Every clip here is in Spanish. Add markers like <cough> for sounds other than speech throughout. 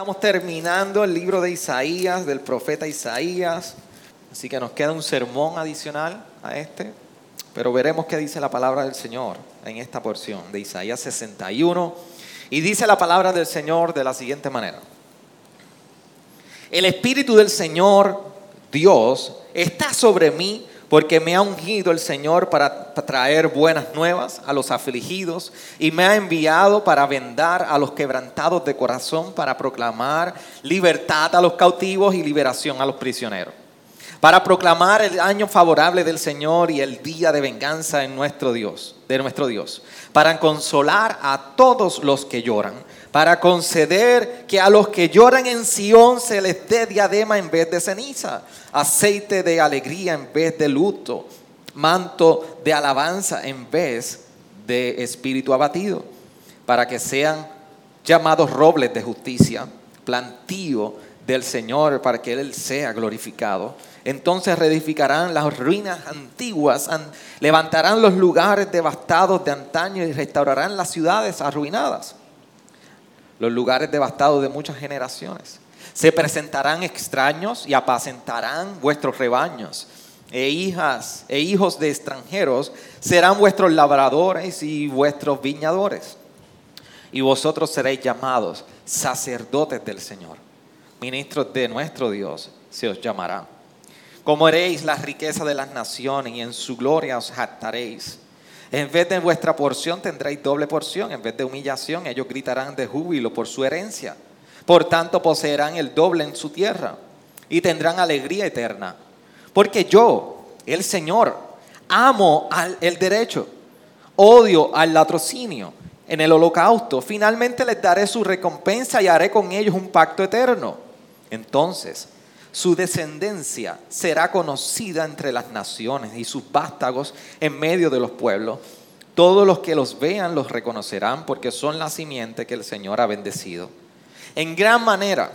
Estamos terminando el libro de Isaías, del profeta Isaías, así que nos queda un sermón adicional a este, pero veremos qué dice la palabra del Señor en esta porción de Isaías 61. Y dice la palabra del Señor de la siguiente manera. El Espíritu del Señor, Dios, está sobre mí porque me ha ungido el Señor para traer buenas nuevas a los afligidos y me ha enviado para vendar a los quebrantados de corazón, para proclamar libertad a los cautivos y liberación a los prisioneros, para proclamar el año favorable del Señor y el día de venganza en nuestro Dios, de nuestro Dios, para consolar a todos los que lloran para conceder que a los que lloran en Sión se les dé diadema en vez de ceniza, aceite de alegría en vez de luto, manto de alabanza en vez de espíritu abatido, para que sean llamados robles de justicia, plantío del Señor, para que Él sea glorificado. Entonces reedificarán las ruinas antiguas, levantarán los lugares devastados de antaño y restaurarán las ciudades arruinadas los lugares devastados de muchas generaciones. Se presentarán extraños y apacentarán vuestros rebaños. E hijas e hijos de extranjeros serán vuestros labradores y vuestros viñadores. Y vosotros seréis llamados sacerdotes del Señor. Ministros de nuestro Dios se os llamará. Como haréis la riqueza de las naciones y en su gloria os jactaréis. En vez de vuestra porción tendréis doble porción. En vez de humillación, ellos gritarán de júbilo por su herencia. Por tanto, poseerán el doble en su tierra y tendrán alegría eterna. Porque yo, el Señor, amo el derecho, odio al latrocinio. En el holocausto, finalmente les daré su recompensa y haré con ellos un pacto eterno. Entonces, su descendencia será conocida entre las naciones y sus vástagos en medio de los pueblos. Todos los que los vean los reconocerán porque son la simiente que el Señor ha bendecido. En gran manera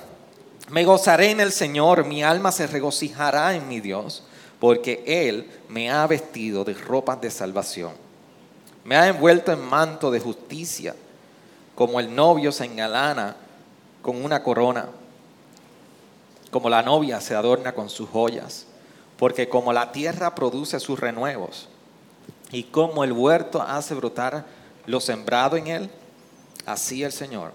me gozaré en el Señor, mi alma se regocijará en mi Dios, porque Él me ha vestido de ropas de salvación. Me ha envuelto en manto de justicia, como el novio se engalana con una corona como la novia se adorna con sus joyas, porque como la tierra produce sus renuevos y como el huerto hace brotar lo sembrado en él, así el Señor,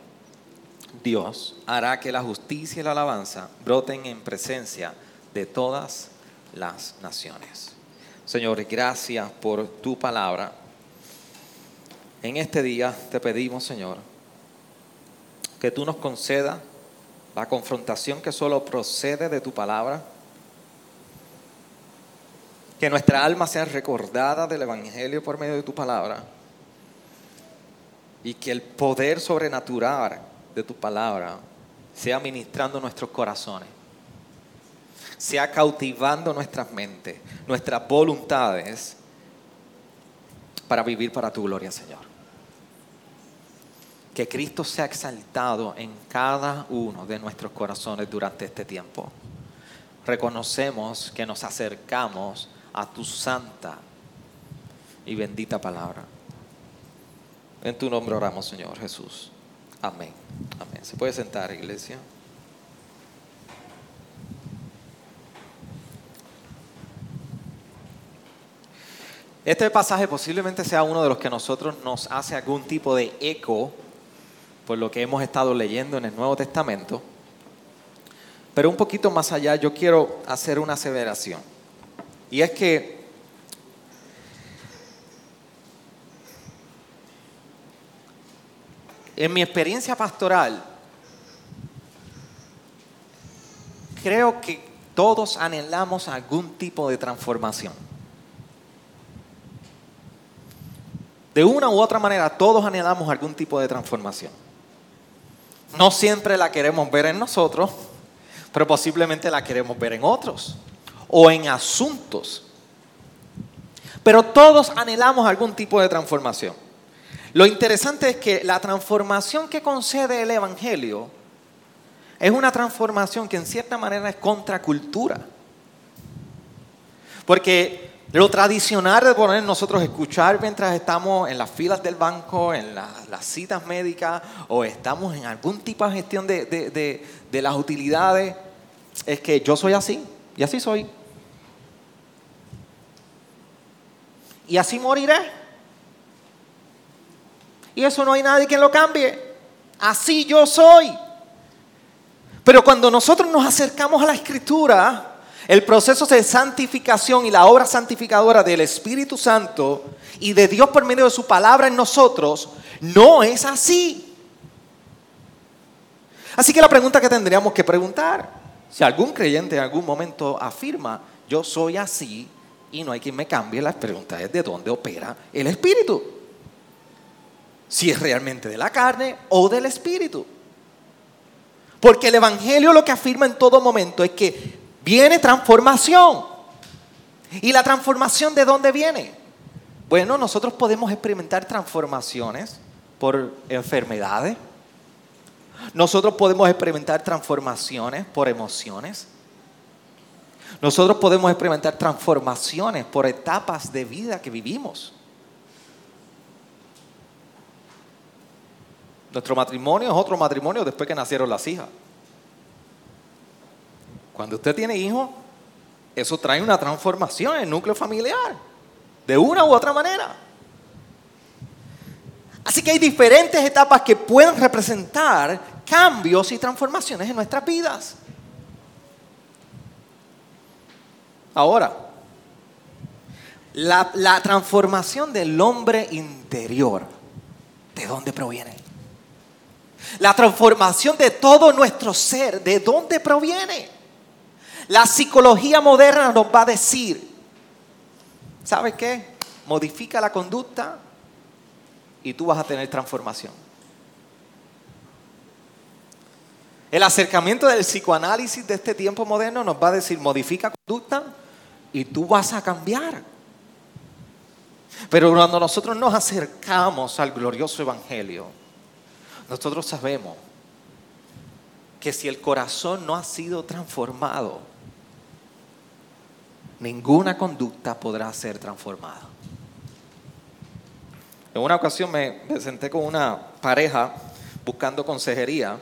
Dios, hará que la justicia y la alabanza broten en presencia de todas las naciones. Señor, gracias por tu palabra. En este día te pedimos, Señor, que tú nos concedas la confrontación que solo procede de tu palabra, que nuestra alma sea recordada del Evangelio por medio de tu palabra. Y que el poder sobrenatural de tu palabra sea ministrando nuestros corazones, sea cautivando nuestras mentes, nuestras voluntades para vivir para tu gloria, Señor que Cristo sea exaltado en cada uno de nuestros corazones durante este tiempo. Reconocemos que nos acercamos a tu santa y bendita palabra. En tu nombre oramos, Señor Jesús. Amén. Amén. ¿Se puede sentar, iglesia? Este pasaje posiblemente sea uno de los que a nosotros nos hace algún tipo de eco por lo que hemos estado leyendo en el Nuevo Testamento. Pero un poquito más allá yo quiero hacer una aseveración. Y es que en mi experiencia pastoral, creo que todos anhelamos algún tipo de transformación. De una u otra manera, todos anhelamos algún tipo de transformación. No siempre la queremos ver en nosotros, pero posiblemente la queremos ver en otros o en asuntos. Pero todos anhelamos algún tipo de transformación. Lo interesante es que la transformación que concede el Evangelio es una transformación que en cierta manera es contracultura. Porque lo tradicional de poner nosotros escuchar mientras estamos en las filas del banco, en las citas médicas o estamos en algún tipo de gestión de, de las utilidades, es que yo soy así y así soy. Y así moriré. Y eso no hay nadie que lo cambie. Así yo soy. Pero cuando nosotros nos acercamos a la escritura, el proceso de santificación y la obra santificadora del Espíritu Santo y de Dios por medio de su palabra en nosotros no es así. Así que la pregunta que tendríamos que preguntar, si algún creyente en algún momento afirma, yo soy así y no hay quien me cambie, la pregunta es de dónde opera el Espíritu. Si es realmente de la carne o del Espíritu. Porque el Evangelio lo que afirma en todo momento es que viene transformación. ¿Y la transformación de dónde viene? Bueno, nosotros podemos experimentar transformaciones por enfermedades. Nosotros podemos experimentar transformaciones por emociones. Nosotros podemos experimentar transformaciones por etapas de vida que vivimos. Nuestro matrimonio es otro matrimonio después que nacieron las hijas. Cuando usted tiene hijos, eso trae una transformación en el núcleo familiar, de una u otra manera. Así que hay diferentes etapas que pueden representar cambios y transformaciones en nuestras vidas. Ahora, la, transformación del hombre interior, ¿de dónde proviene? La transformación de todo nuestro ser, ¿de dónde proviene? La psicología moderna nos va a decir, ¿sabes qué? Modifica la conducta y tú vas a tener transformación. El acercamiento del psicoanálisis de este tiempo moderno nos va a decir, modifica conducta y tú vas a cambiar. Pero cuando nosotros nos acercamos al glorioso Evangelio, nosotros sabemos que si el corazón no ha sido transformado, ninguna conducta podrá ser transformada. En una ocasión me, senté con una pareja buscando consejería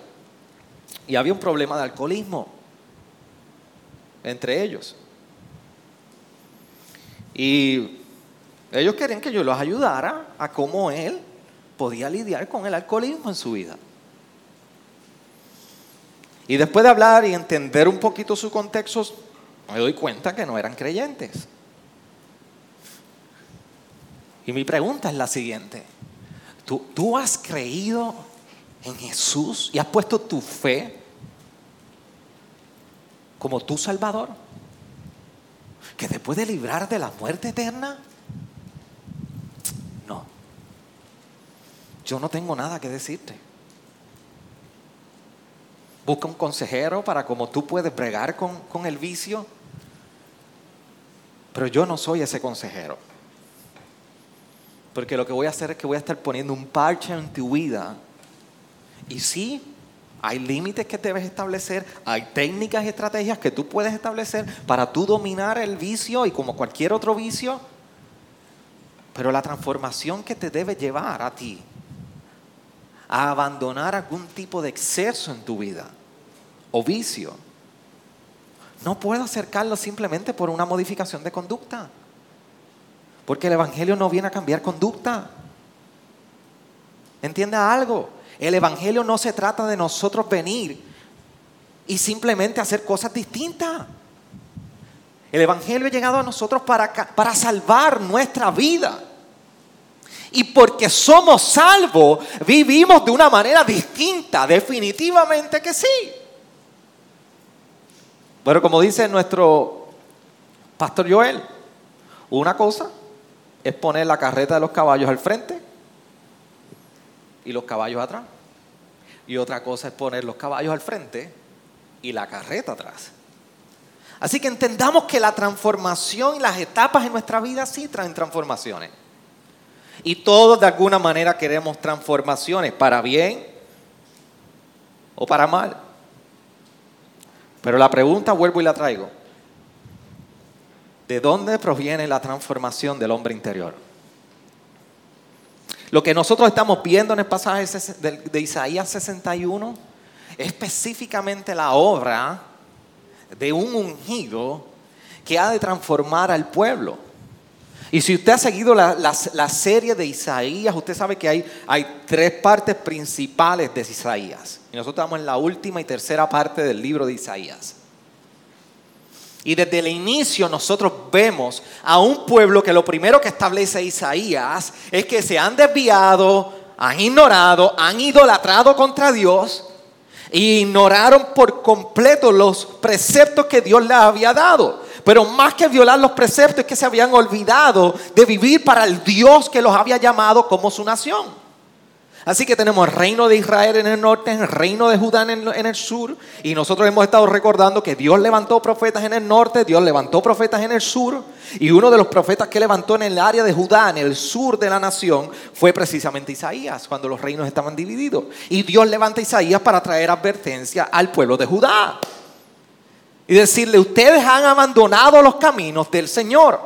y había un problema de alcoholismo entre ellos. Y ellos querían que yo los ayudara a cómo él podía lidiar con el alcoholismo en su vida. Y después de hablar y entender un poquito su contexto, me doy cuenta que no eran creyentes. Y mi pregunta es la siguiente. ¿Tú, ¿Tú, has creído en Jesús y has puesto tu fe como tu Salvador? ¿Que te puede librar de la muerte eterna? No. Yo no tengo nada que decirte. Busca un consejero para como tú puedes bregar con, con el vicio pero yo no soy ese consejero. Porque lo que voy a hacer es que voy a estar poniendo un parche en tu vida. Y sí, hay límites que debes establecer, hay técnicas y estrategias que tú puedes establecer para tú dominar el vicio y como cualquier otro vicio. Pero la transformación que te debe llevar a ti a abandonar algún tipo de exceso en tu vida o vicio no puedo acercarlo simplemente por una modificación de conducta. Porque el Evangelio no viene a cambiar conducta. Entienda algo. El Evangelio no se trata de nosotros venir y simplemente hacer cosas distintas. El Evangelio ha llegado a nosotros para, para salvar nuestra vida. Y porque somos salvos, vivimos de una manera distinta. Definitivamente que sí. Pero como dice nuestro pastor Joel, una cosa es poner la carreta de los caballos al frente y los caballos atrás. y otra cosa es poner los caballos al frente y la carreta atrás. Así que entendamos que la transformación y las etapas en nuestra vida sí traen transformaciones. Y todos de alguna manera queremos transformaciones, para bien o para mal. Pero la pregunta vuelvo y la traigo. ¿De dónde proviene la transformación del hombre interior? Lo que nosotros estamos viendo en el pasaje de Isaías 61 es específicamente la obra de un ungido que ha de transformar al pueblo. Y si usted ha seguido la, serie de Isaías, usted sabe que hay, hay tres partes principales de Isaías. Y nosotros estamos en la última y tercera parte del libro de Isaías. Y desde el inicio nosotros vemos a un pueblo que lo primero que establece Isaías es que se han desviado, han ignorado, han idolatrado contra Dios e ignoraron por completo los preceptos que Dios les había dado. Pero más que violar los preceptos es que se habían olvidado de vivir para el Dios que los había llamado como su nación. Así que tenemos el reino de Israel en el norte, el reino de Judá en el, sur. Y nosotros hemos estado recordando que Dios levantó profetas en el norte, Dios levantó profetas en el sur. Y uno de los profetas que levantó en el área de Judá, en el sur de la nación, fue precisamente Isaías, cuando los reinos estaban divididos. Y Dios levanta a Isaías para traer advertencia al pueblo de Judá. Y decirle, ustedes han abandonado los caminos del Señor.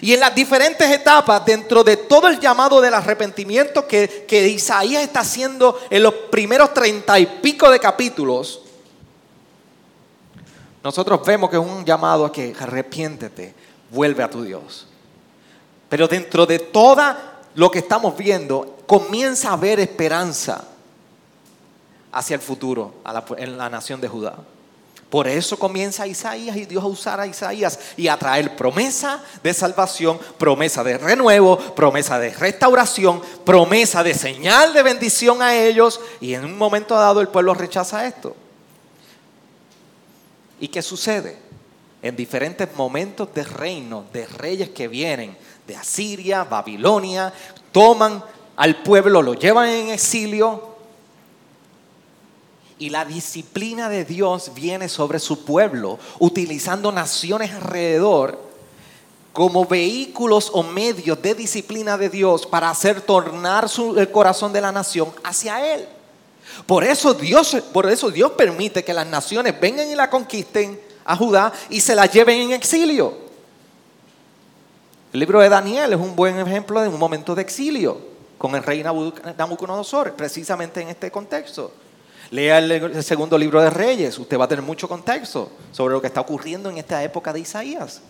Y en las diferentes etapas, dentro de todo el llamado del arrepentimiento que, Isaías está haciendo en los primeros treinta y pico de capítulos, nosotros vemos que es un llamado a que arrepiéntete, vuelve a tu Dios. Pero dentro de todo lo que estamos viendo, comienza a haber esperanza hacia el futuro en la nación de Judá. Por eso comienza Isaías y Dios a usar a Isaías y a traer promesa de salvación, promesa de renuevo, promesa de restauración, promesa de señal de bendición a ellos. Y en un momento dado el pueblo rechaza esto. ¿Y qué sucede? En diferentes momentos de reino, de reyes que vienen de Asiria, Babilonia, toman al pueblo, lo llevan en exilio y la disciplina de Dios viene sobre su pueblo, utilizando naciones alrededor como vehículos o medios de disciplina de Dios para hacer tornar el corazón de la nación hacia Él. Por eso, Dios, por eso Dios permite que las naciones vengan y la conquisten a Judá y se la lleven en exilio. El libro de Daniel es un buen ejemplo de un momento de exilio con el rey Nabucodonosor, precisamente en este contexto. Lea el, segundo libro de Reyes, usted va a tener mucho contexto sobre lo que está ocurriendo en esta época de Isaías.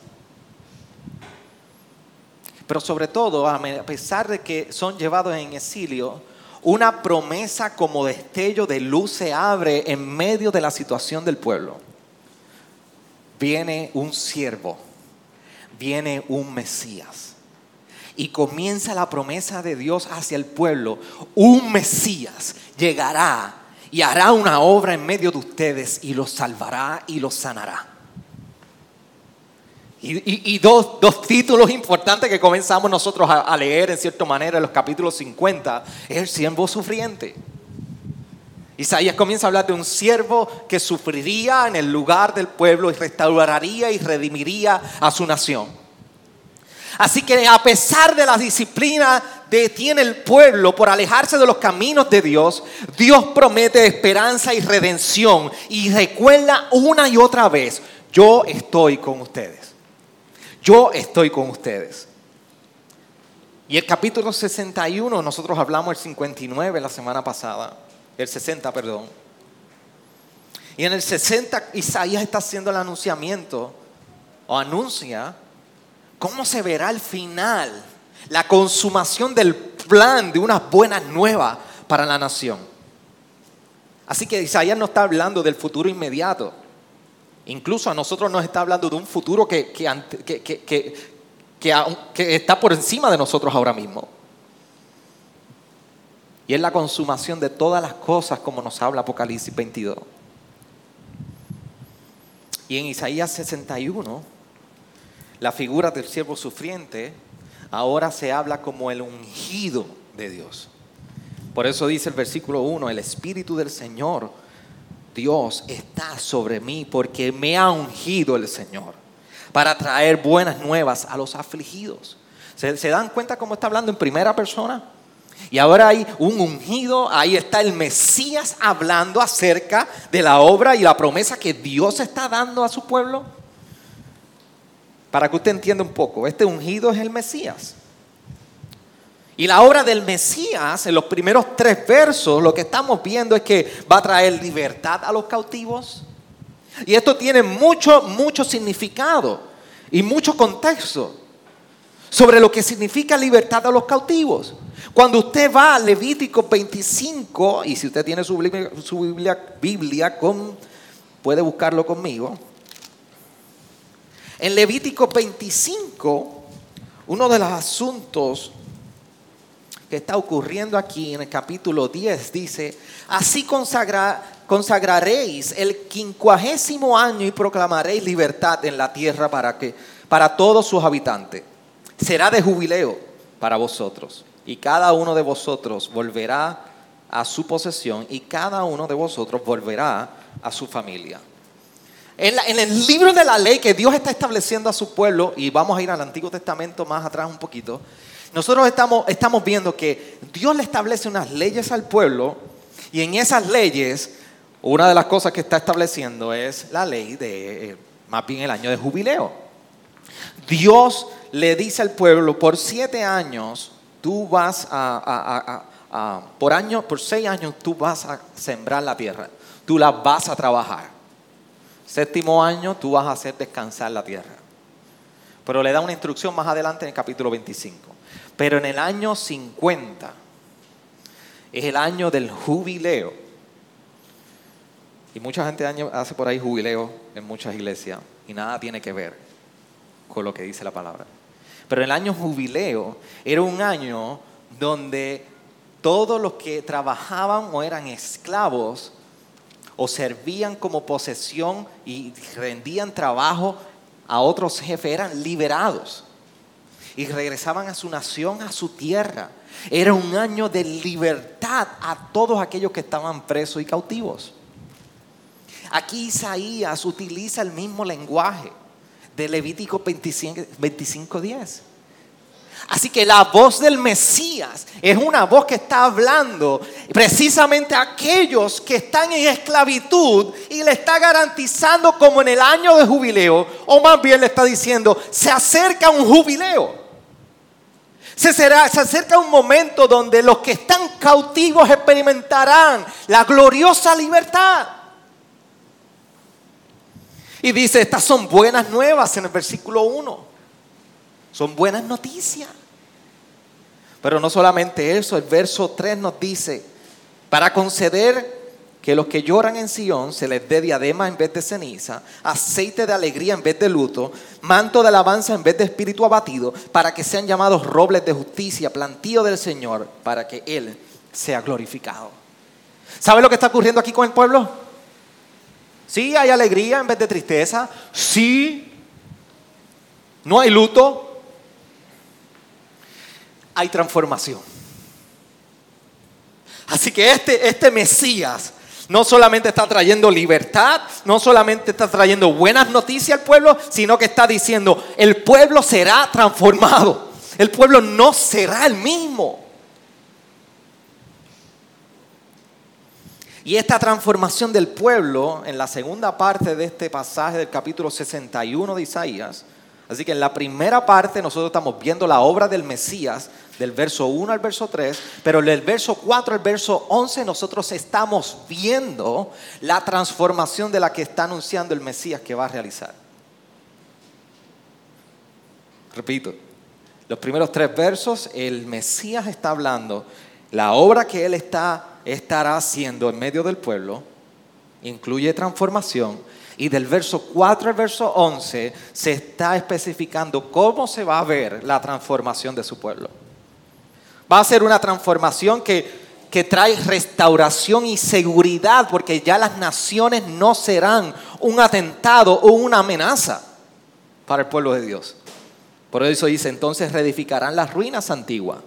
Pero sobre todo, a pesar de que son llevados en exilio, una promesa como destello de luz se abre en medio de la situación del pueblo. Viene un siervo, viene un Mesías. Y comienza la promesa de Dios hacia el pueblo. Un Mesías llegará y hará una obra en medio de ustedes y los salvará y los sanará. Y, dos, títulos importantes que comenzamos nosotros a, a, leer en cierta manera en los capítulos 50 es el siervo sufriente. Isaías comienza a hablar de un siervo que sufriría en el lugar del pueblo y restauraría y redimiría a su nación. Así que a pesar de la disciplina que tiene el pueblo por alejarse de los caminos de Dios, Dios promete esperanza y redención y recuerda una y otra vez, yo estoy con ustedes. Yo estoy con ustedes. Y el capítulo 61, nosotros hablamos el 59 la semana pasada, el 60, perdón. Y en el 60 Isaías está haciendo el anunciamiento o anuncia ¿Cómo se verá el final? La consumación del plan de unas buenas nuevas para la nación. Así que Isaías no está hablando del futuro inmediato. Incluso a nosotros nos está hablando de un futuro que, que, que, está por encima de nosotros ahora mismo. Y es la consumación de todas las cosas como nos habla Apocalipsis 22. Y en Isaías 61 la figura del siervo sufriente ahora se habla como el ungido de Dios. Por eso dice el versículo 1, el Espíritu del Señor, Dios, está sobre mí porque me ha ungido el Señor para traer buenas nuevas a los afligidos. ¿Se, se dan cuenta cómo está hablando en primera persona? Y ahora hay un ungido, ahí está el Mesías hablando acerca de la obra y la promesa que Dios está dando a su pueblo. Para que usted entienda un poco, este ungido es el Mesías. Y la obra del Mesías, en los primeros tres versos, lo que estamos viendo es que va a traer libertad a los cautivos. Y esto tiene mucho, mucho significado y mucho contexto sobre lo que significa libertad a los cautivos. Cuando usted va a Levítico 25, y si usted tiene su Biblia, Biblia, con, puede buscarlo conmigo. En Levítico 25, uno de los asuntos que está ocurriendo aquí en el capítulo 10 dice, así consagraréis el quincuagésimo año y proclamaréis libertad en la tierra para, que, para todos sus habitantes. Será de jubileo para vosotros y cada uno de vosotros volverá a su posesión y cada uno de vosotros volverá a su familia. En, el libro de la ley que Dios está estableciendo a su pueblo, y vamos a ir al Antiguo Testamento más atrás un poquito, nosotros estamos, estamos viendo que Dios le establece unas leyes al pueblo y en esas leyes una de las cosas que está estableciendo es la ley de, eh, más bien el año de jubileo. Dios le dice al pueblo, por siete años tú vas a, por año, por seis años tú vas a sembrar la tierra, tú la vas a trabajar. Séptimo año tú vas a hacer descansar la tierra. Pero le da una instrucción más adelante en el capítulo 25. Pero en el año 50 es el año del jubileo. Y mucha gente hace por ahí jubileo en muchas iglesias y nada tiene que ver con lo que dice la palabra. Pero el año jubileo era un año donde todos los que trabajaban o eran esclavos o servían como posesión y rendían trabajo a otros jefes eran liberados y regresaban a su nación, a su tierra. Era un año de libertad a todos aquellos que estaban presos y cautivos. Aquí Isaías utiliza el mismo lenguaje de Levítico 25.10. Así que la voz del Mesías es una voz que está hablando precisamente a aquellos que están en esclavitud y le está garantizando como en el año de jubileo, o más bien le está diciendo, se acerca un jubileo. Se, será, se acerca un momento donde los que están cautivos experimentarán la gloriosa libertad. Y dice, estas son buenas nuevas en el versículo 1. Son buenas noticias. Pero no solamente eso, el verso 3 nos dice, para conceder que los que lloran en Sion se les dé diadema en vez de ceniza, aceite de alegría en vez de luto, manto de alabanza en vez de espíritu abatido, para que sean llamados robles de justicia, plantío del Señor, para que Él sea glorificado. ¿Sabe lo que está ocurriendo aquí con el pueblo? Sí, hay alegría en vez de tristeza. Sí, no hay luto. Hay transformación. Así que este, este Mesías no solamente está trayendo libertad, no solamente está trayendo buenas noticias al pueblo, sino que está diciendo, el pueblo será transformado. El pueblo no será el mismo. Y esta transformación del pueblo, en la segunda parte de este pasaje del capítulo 61 de Isaías, así que en la primera parte nosotros estamos viendo la obra del Mesías, del verso 1 al verso 3, pero del verso 4 al verso 11 nosotros estamos viendo la transformación de la que está anunciando el Mesías que va a realizar. Repito, los primeros tres versos, el Mesías está hablando, la obra que él está, estará haciendo en medio del pueblo incluye transformación, y del verso 4 al verso 11 se está especificando cómo se va a ver la transformación de su pueblo. Va a ser una transformación que, que trae restauración y seguridad, porque ya las naciones no serán un atentado o una amenaza para el pueblo de Dios. Por eso dice, entonces reedificarán las ruinas antiguas.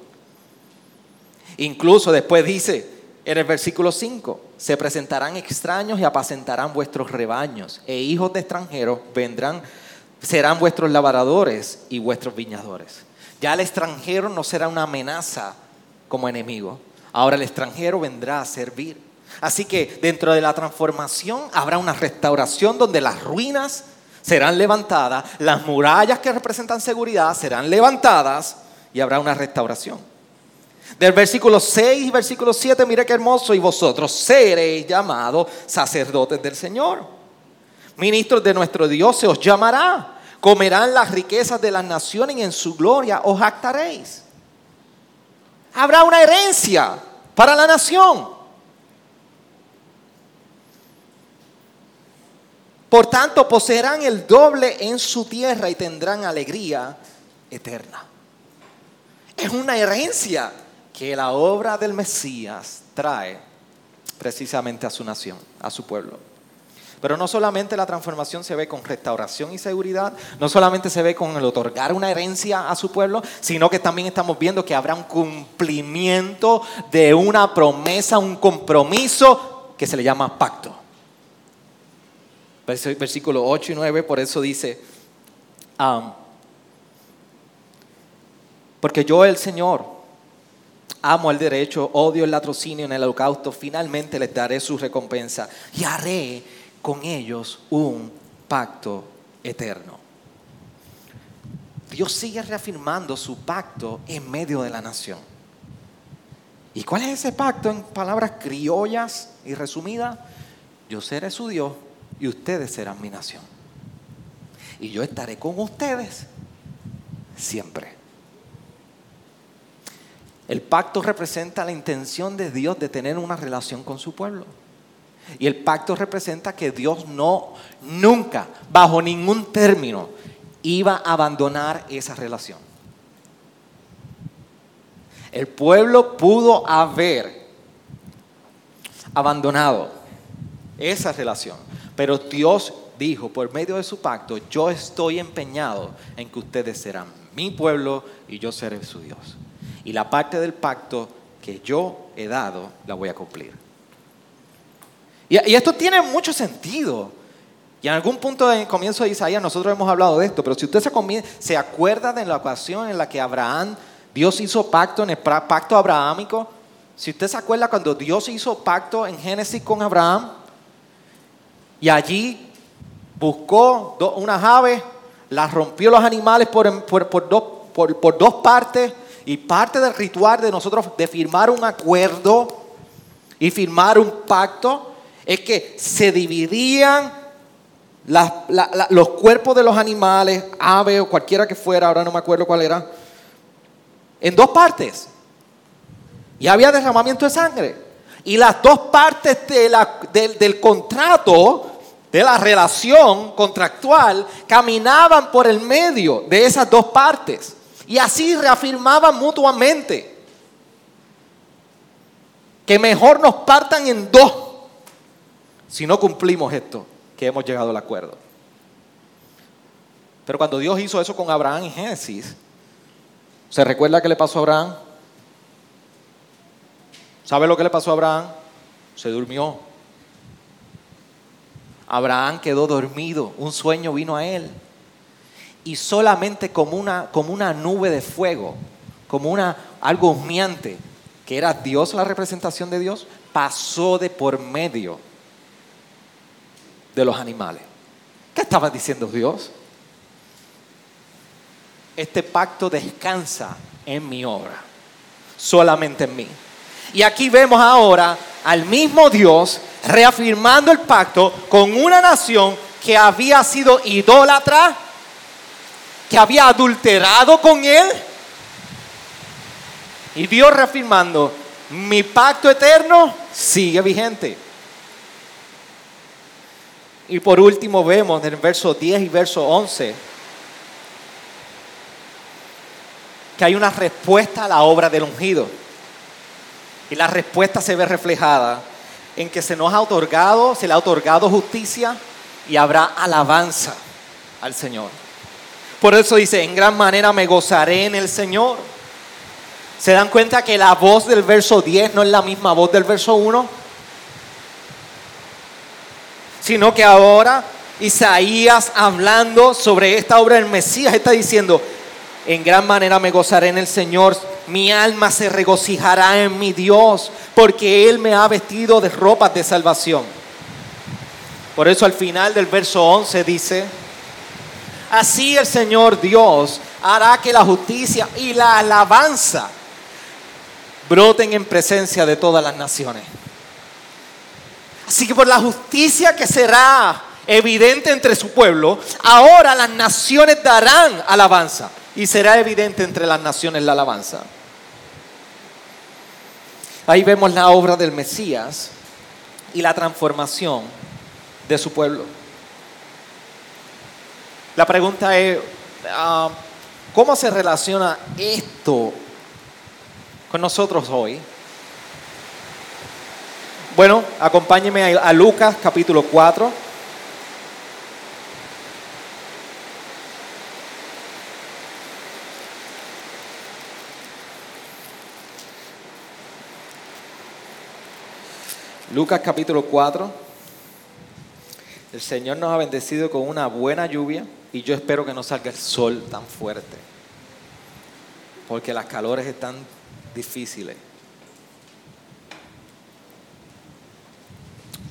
Incluso después dice en el versículo 5, se presentarán extraños y apacentarán vuestros rebaños, e hijos de extranjeros vendrán, serán vuestros labradores y vuestros viñadores. Ya el extranjero no será una amenaza como enemigo, ahora el extranjero vendrá a servir. Así que dentro de la transformación habrá una restauración donde las ruinas serán levantadas, las murallas que representan seguridad serán levantadas y habrá una restauración. Del versículo 6 y versículo 7, mire qué hermoso, y vosotros seréis llamados sacerdotes del Señor. Ministros de nuestro Dios se os llamará. Comerán las riquezas de las naciones y en su gloria os jactaréis. Habrá una herencia para la nación. Por tanto, poseerán el doble en su tierra y tendrán alegría eterna. Es una herencia que la obra del Mesías trae precisamente a su nación, a su pueblo. Pero no solamente la transformación se ve con restauración y seguridad, no solamente se ve con el otorgar una herencia a su pueblo, sino que también estamos viendo que habrá un cumplimiento de una promesa, un compromiso que se le llama pacto. Versículo 8 y 9, por eso dice, porque yo el Señor, Amo el derecho, odio el latrocinio en el holocausto, finalmente les daré su recompensa y haré con ellos un pacto eterno. Dios sigue reafirmando su pacto en medio de la nación. ¿Y cuál es ese pacto en palabras criollas y resumidas? Yo seré su Dios y ustedes serán mi nación. Y yo estaré con ustedes siempre. El pacto representa la intención de Dios de tener una relación con su pueblo. Y el pacto representa que Dios no, nunca, bajo ningún término, iba a abandonar esa relación. El pueblo pudo haber abandonado esa relación, pero Dios dijo por medio de su pacto, yo estoy empeñado en que ustedes serán mi pueblo y yo seré su Dios y la parte del pacto que yo he dado la voy a cumplir. Y, esto tiene mucho sentido. Y en algún punto en el comienzo de Isaías nosotros hemos hablado de esto, pero si usted se, acuerda de la ocasión en la que Abraham, Dios hizo pacto en el pacto abrahámico, si usted se acuerda cuando Dios hizo pacto en Génesis con Abraham, y allí buscó unas aves, las rompió los animales por dos partes, y parte del ritual de nosotros de firmar un acuerdo y firmar un pacto es que se dividían los cuerpos de los animales, ave o cualquiera que fuera, ahora no me acuerdo cuál era, en dos partes. Y había derramamiento de sangre. Y las dos partes del contrato, de la relación contractual, caminaban por el medio de esas dos partes. Y así reafirmaban mutuamente que mejor nos partan en dos si no cumplimos esto, que hemos llegado al acuerdo. Pero cuando Dios hizo eso con Abraham en Génesis, ¿se recuerda qué le pasó a Abraham? ¿Sabe lo que le pasó a Abraham? Se durmió. Abraham quedó dormido, un sueño vino a él y solamente como una, como una nube de fuego, como una, algo humeante, que era Dios la representación de Dios, pasó de por medio de los animales. ¿Qué estaba diciendo Dios? Este pacto descansa en mi obra, solamente en mí. Y aquí vemos ahora al mismo Dios reafirmando el pacto con una nación que había sido idólatra, que había adulterado con él. Y Dios reafirmando, mi pacto eterno sigue vigente. Y por último vemos en el verso 10 y verso 11 que hay una respuesta a la obra del ungido. Y la respuesta se ve reflejada en que se nos ha otorgado, se le ha otorgado justicia y habrá alabanza al Señor. Por eso dice, en gran manera me gozaré en el Señor. ¿Se dan cuenta que la voz del verso 10 no es la misma voz del verso 1? Sino que ahora Isaías hablando sobre esta obra del Mesías está diciendo, en gran manera me gozaré en el Señor, mi alma se regocijará en mi Dios, porque Él me ha vestido de ropas de salvación. Por eso al final del verso 11 dice, así el Señor Dios hará que la justicia y la alabanza broten en presencia de todas las naciones. Así que por la justicia que será evidente entre su pueblo, ahora las naciones darán alabanza y será evidente entre las naciones la alabanza. Ahí vemos la obra del Mesías y la transformación de su pueblo. La pregunta es, ah, ¿cómo se relaciona esto con nosotros hoy? Bueno, acompáñeme a Lucas capítulo 4. Lucas capítulo 4. El Señor nos ha bendecido con una buena lluvia y yo espero que no salga el sol tan fuerte. Porque las calores están difíciles.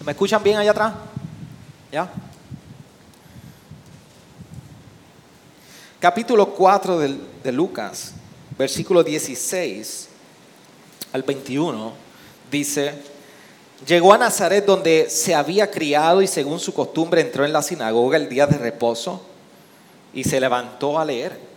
¿Me escuchan bien allá atrás? ¿Ya? Capítulo 4 de, de Lucas, versículo 16 al 21, dice, llegó a Nazaret donde se había criado y según su costumbre entró en la sinagoga el día de reposo y se levantó a leer.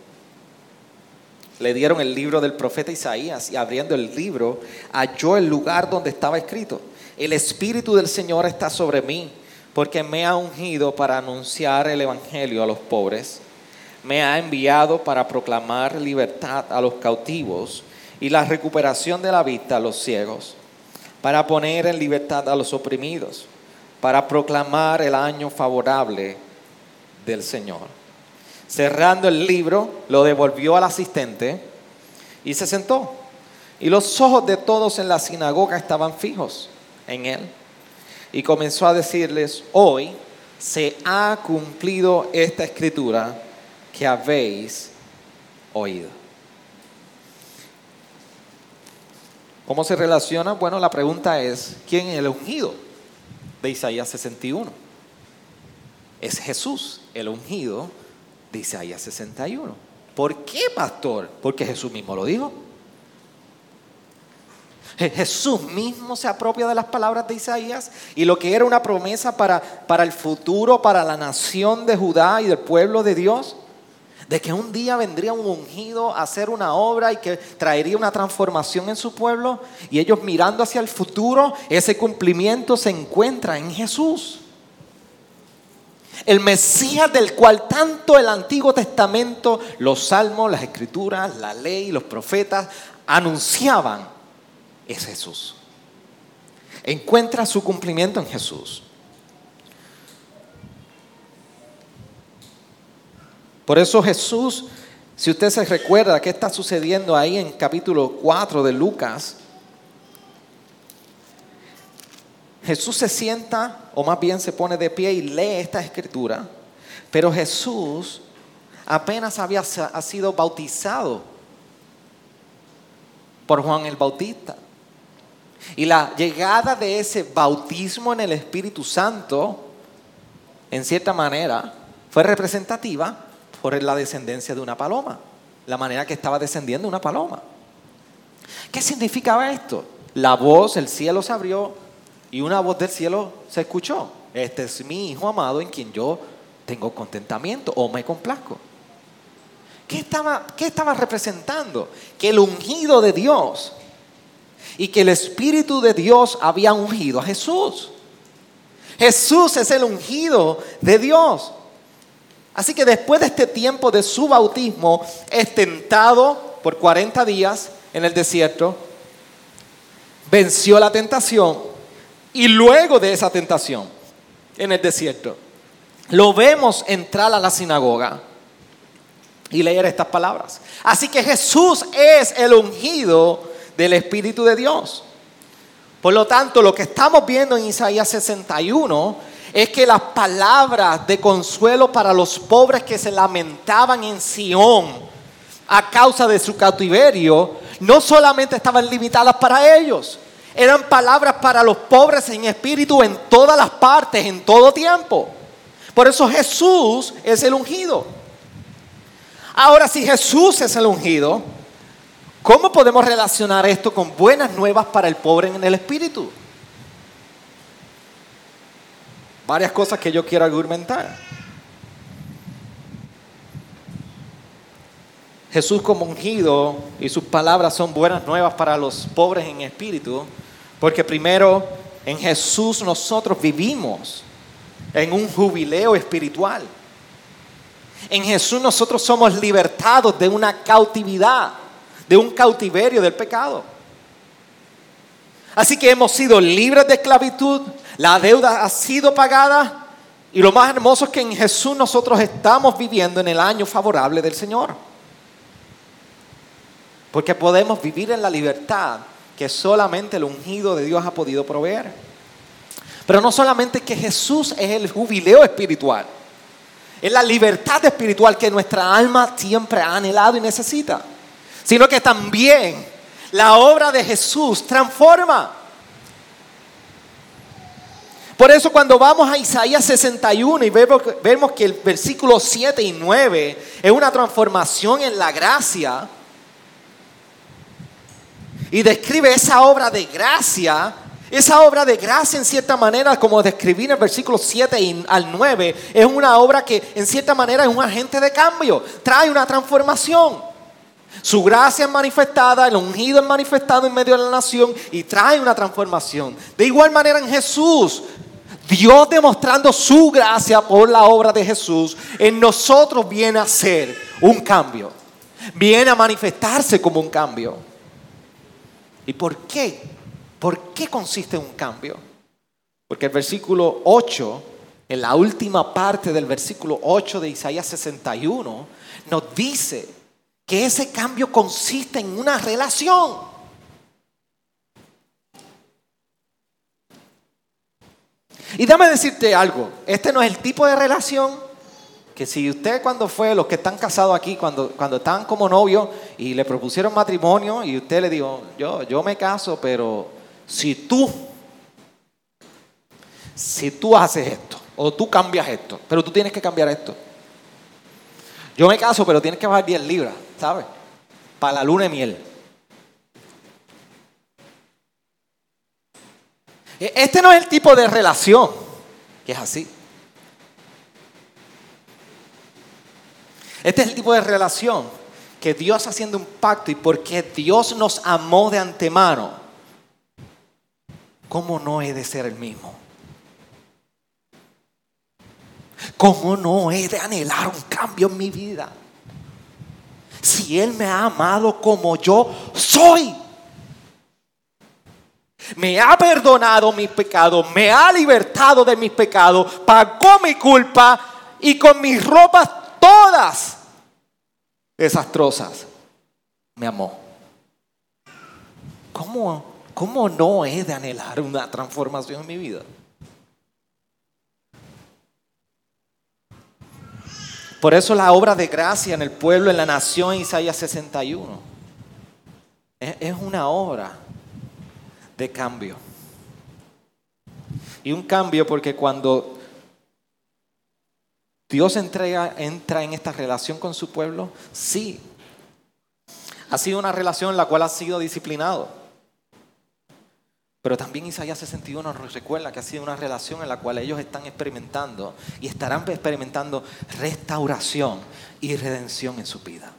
Le dieron el libro del profeta Isaías y abriendo el libro halló el lugar donde estaba escrito el Espíritu del Señor está sobre mí, porque me ha ungido para anunciar el Evangelio a los pobres. Me ha enviado para proclamar libertad a los cautivos y la recuperación de la vista a los ciegos, para poner en libertad a los oprimidos, para proclamar el año favorable del Señor. Cerrando el libro, lo devolvió al asistente y se sentó. Y los ojos de todos en la sinagoga estaban fijos en él. Y comenzó a decirles, hoy se ha cumplido esta escritura que habéis oído. ¿Cómo se relaciona? Bueno, la pregunta es, ¿quién es el ungido de Isaías 61? Es Jesús, el ungido de Isaías 61. ¿Por qué, pastor? Porque Jesús mismo lo dijo. Jesús mismo se apropia de las palabras de Isaías y lo que era una promesa para, para el futuro, para la nación de Judá y del pueblo de Dios, de que un día vendría un ungido a hacer una obra y que traería una transformación en su pueblo, y ellos mirando hacia el futuro, ese cumplimiento se encuentra en Jesús. El Mesías del cual tanto el Antiguo Testamento, los salmos, las escrituras, la ley, los profetas anunciaban es Jesús. Encuentra su cumplimiento en Jesús. Por eso Jesús, si usted se recuerda qué está sucediendo ahí en capítulo 4 de Lucas, Jesús se sienta, o más bien se pone de pie y lee esta escritura, pero Jesús apenas había sido bautizado por Juan el Bautista. Y la llegada de ese bautismo en el Espíritu Santo, en cierta manera, fue representativa por la descendencia de una paloma, la manera que estaba descendiendo una paloma. ¿Qué significaba esto? La voz, el cielo se abrió y una voz del cielo se escuchó. Este es mi Hijo amado en quien yo tengo contentamiento o me complazco. ¿Qué estaba, qué estaba representando? Que el ungido de Dios y que el Espíritu de Dios había ungido a Jesús. Jesús es el ungido de Dios. Así que después de este tiempo de su bautismo, es tentado por 40 días en el desierto, venció la tentación y luego de esa tentación en el desierto, lo vemos entrar a la sinagoga y leer estas palabras. Así que Jesús es el ungido del Espíritu de Dios. Por lo tanto, lo que estamos viendo en Isaías 61 es que las palabras de consuelo para los pobres que se lamentaban en Sión a causa de su cautiverio no solamente estaban limitadas para ellos, eran palabras para los pobres en espíritu en todas las partes, en todo tiempo. Por eso Jesús es el ungido. Ahora, si Jesús es el ungido, ¿cómo podemos relacionar esto con buenas nuevas para el pobre en el espíritu? Varias cosas que yo quiero argumentar. Jesús como ungido y sus palabras son buenas nuevas para los pobres en espíritu, porque primero en Jesús nosotros vivimos en un jubileo espiritual. En Jesús nosotros somos libertados de una cautividad, de un cautiverio del pecado. Así que hemos sido libres de esclavitud, la deuda ha sido pagada y lo más hermoso es que en Jesús nosotros estamos viviendo en el año favorable del Señor. Porque podemos vivir en la libertad que solamente el ungido de Dios ha podido proveer. Pero no solamente que Jesús es el jubileo espiritual, es la libertad espiritual que nuestra alma siempre ha anhelado y necesita, sino que también la obra de Jesús transforma. Por eso cuando vamos a Isaías 61 y vemos, que el versículo 7 y 9 es una transformación en la gracia y describe esa obra de gracia, esa obra de gracia en cierta manera, como describí en el versículo 7 al 9, es una obra que en cierta manera es un agente de cambio, trae una transformación. Su gracia es manifestada, el ungido es manifestado en medio de la nación y trae una transformación. De igual manera en Jesús, Dios demostrando su gracia por la obra de Jesús, en nosotros viene a ser un cambio. Viene a manifestarse como un cambio. ¿Y por qué? ¿Por qué consiste un cambio? Porque el versículo 8, en la última parte del versículo 8 de Isaías 61, nos dice que ese cambio consiste en una relación. Y dame decirte algo, este no es el tipo de relación que si usted cuando fue, los que están casados aquí, cuando, cuando están como novios y le propusieron matrimonio y usted le dijo, yo, yo me caso, pero si tú, si tú haces esto, o tú cambias esto, pero tú tienes que cambiar esto. Yo me caso, pero tienes que bajar 10 libras, ¿sabes? Para la luna de miel. E, este no es el tipo de relación que es así. Este es el tipo de relación que Dios haciendo un pacto y porque Dios nos amó de antemano, ¿cómo no he de ser el mismo? ¿Cómo no he de anhelar un cambio en mi vida? Si Él me ha amado como yo soy, me ha perdonado mis pecados, me ha libertado de mis pecados, pagó mi culpa y con mis ropas todas desastrosas, me amó. ¿Cómo, ¿Cómo no he de anhelar una transformación en mi vida? Por eso la obra de gracia en el pueblo, en la nación, Isaías 61, es, es una obra de cambio. Y un cambio porque cuando Dios entrega, entra en esta relación con su pueblo, sí. Ha sido una relación en la cual ha sido disciplinado. Pero también Isaías 61 nos recuerda que ha sido una relación en la cual ellos están experimentando y estarán experimentando restauración y redención en su vida.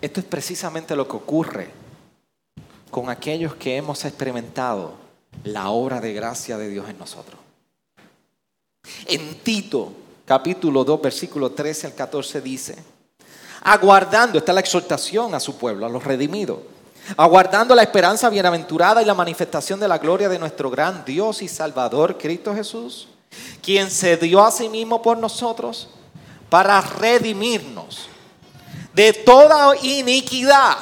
Esto es precisamente lo que ocurre con aquellos que hemos experimentado la obra de gracia de Dios en nosotros. En Tito, capítulo 2, versículo 13 al 14 dice, aguardando, está la exhortación a su pueblo, a los redimidos, aguardando la esperanza bienaventurada y la manifestación de la gloria de nuestro gran Dios y Salvador Cristo Jesús, quien se dio a sí mismo por nosotros para redimirnos de toda iniquidad.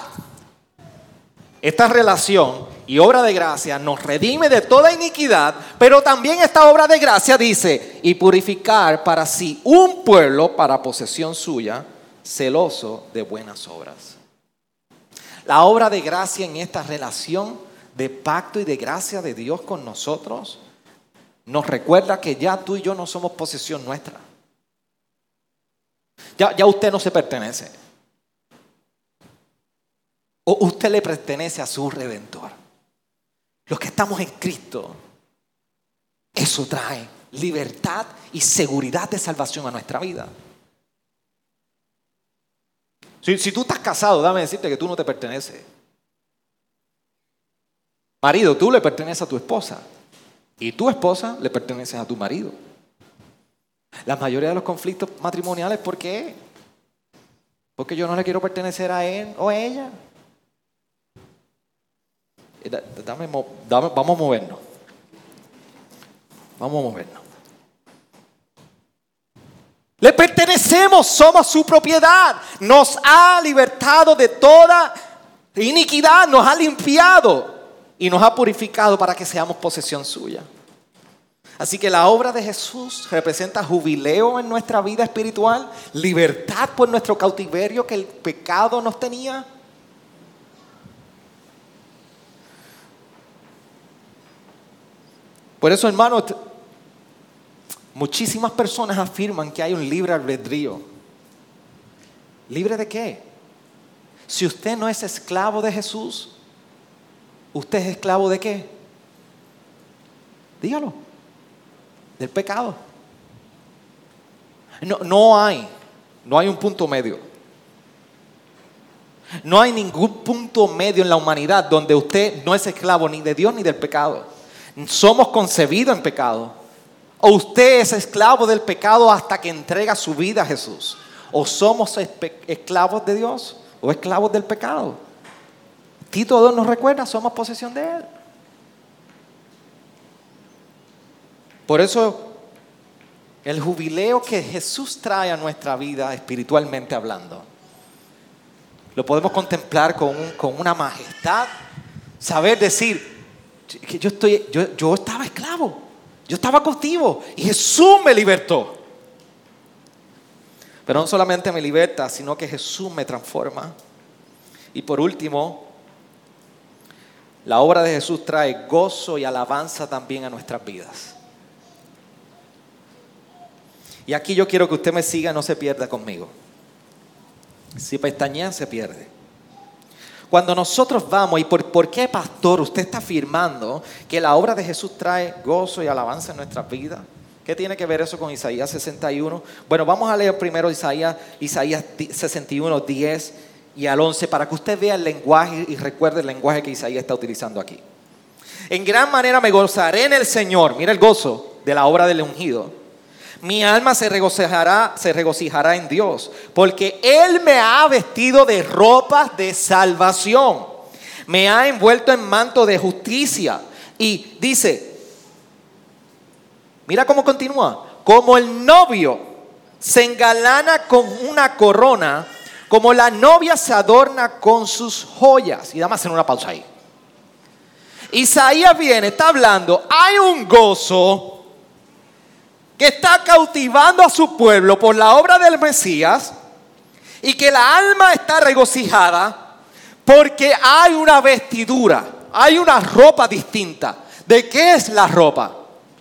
Esta relación y obra de gracia nos redime de toda iniquidad, pero también esta obra de gracia dice, y purificar para sí un pueblo para posesión suya, celoso de buenas obras. La obra de gracia en esta relación de pacto y de gracia de Dios con nosotros nos recuerda que ya tú y yo no somos posesión nuestra. Ya, ya usted no se pertenece. O usted le pertenece a su redentor. Los que estamos en Cristo, eso trae libertad y seguridad de salvación a nuestra vida. Si, tú estás casado, dame decirte que tú no te perteneces. Marido, tú le perteneces a tu esposa. Y tu esposa le pertenece a tu marido. La mayoría de los conflictos matrimoniales, ¿por qué? Porque yo no le quiero pertenecer a él o a ella. Eh, vamos a movernos. Vamos a movernos. Le pertenecemos, somos su propiedad. Nos ha libertado de toda iniquidad, nos ha limpiado y nos ha purificado para que seamos posesión suya. Así que la obra de Jesús representa jubileo en nuestra vida espiritual, libertad por nuestro cautiverio que el pecado nos tenía. Por eso, hermanos, Muchísimas personas afirman que hay un libre albedrío. ¿Libre de qué? Si usted no es esclavo de Jesús, ¿usted es esclavo de qué? Dígalo. Del pecado. No, no hay, no hay un punto medio. No hay ningún punto medio en la humanidad donde usted no es esclavo ni de Dios ni del pecado. Somos concebidos en pecado. O usted es esclavo del pecado hasta que entrega su vida a Jesús. O somos esclavos de Dios o esclavos del pecado. Tito 2 nos recuerda, somos posesión de Él. Por eso el jubileo que Jesús trae a nuestra vida espiritualmente hablando, lo podemos contemplar con, con una majestad, saber decir, yo, estoy, yo, yo estaba esclavo, yo estaba cautivo y Jesús me libertó. Pero no solamente me liberta, sino que Jesús me transforma. Y por último, la obra de Jesús trae gozo y alabanza también a nuestras vidas. Y aquí yo quiero que usted me siga, no se pierda conmigo. Si pestañea, se pierde. Cuando nosotros vamos, ¿y por, qué, pastor, usted está afirmando que la obra de Jesús trae gozo y alabanza en nuestras vidas? ¿Qué tiene que ver eso con Isaías 61? Bueno, vamos a leer primero Isaías, Isaías 61, 10 y al 11 para que usted vea el lenguaje y recuerde el lenguaje que Isaías está utilizando aquí. En gran manera me gozaré en el Señor. Mira el gozo de la obra del ungido mi alma se regocijará, se regocijará en Dios, porque Él me ha vestido de ropas de salvación, me ha envuelto en manto de justicia. Y dice, mira cómo continúa, como el novio se engalana con una corona, como la novia se adorna con sus joyas. Y dame hacer una pausa ahí. Isaías viene, está hablando, hay un gozo que está cautivando a su pueblo por la obra del Mesías y que la alma está regocijada porque hay una vestidura, hay una ropa distinta. ¿De qué es la ropa?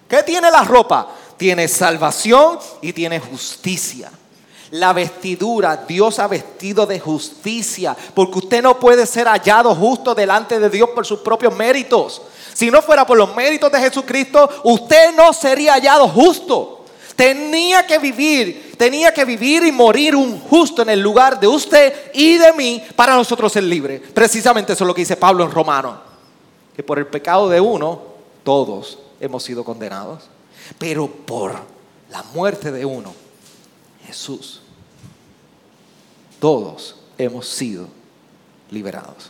¿Qué tiene la ropa? Tiene salvación y tiene justicia. La vestidura, Dios ha vestido de justicia, porque usted no puede ser hallado justo delante de Dios por sus propios méritos. Si no fuera por los méritos de Jesucristo, usted no sería hallado justo. Tenía que vivir, tenía que vivir y morir un justo en el lugar de usted y de mí para nosotros ser libres. Precisamente eso es lo que dice Pablo en Romano. Que por el pecado de uno, todos hemos sido condenados. Pero por la muerte de uno, Jesús, todos hemos sido liberados.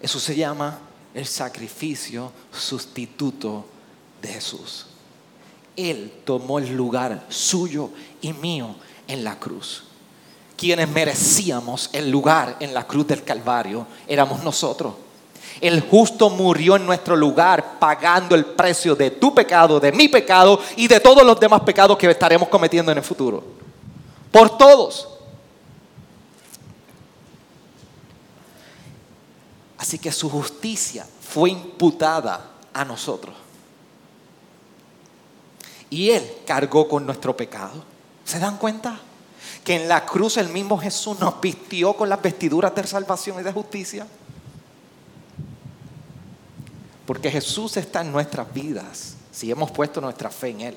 Eso se llama el sacrificio sustituto de Jesús. Él tomó el lugar suyo y mío en la cruz. Quienes merecíamos el lugar en la cruz del Calvario éramos nosotros. El justo murió en nuestro lugar pagando el precio de tu pecado, de mi pecado y de todos los demás pecados que estaremos cometiendo en el futuro. Por todos. Así que su justicia fue imputada a nosotros. Y Él cargó con nuestro pecado. ¿Se dan cuenta? Que en la cruz el mismo Jesús nos vistió con las vestiduras de salvación y de justicia. Porque Jesús está en nuestras vidas si hemos puesto nuestra fe en Él.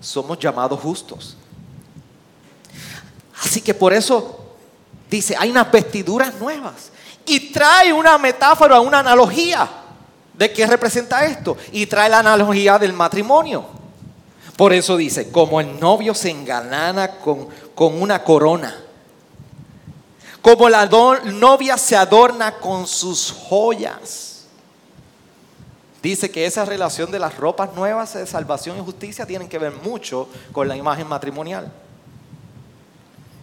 Somos llamados justos. Así que por eso dice, hay unas vestiduras nuevas y trae una metáfora, una analogía de qué representa esto. Y trae la analogía del matrimonio. Por eso dice, como el novio se engalana con, con una corona, como la novia se adorna con sus joyas. Dice que esa relación de las ropas nuevas de salvación y justicia tienen que ver mucho con la imagen matrimonial.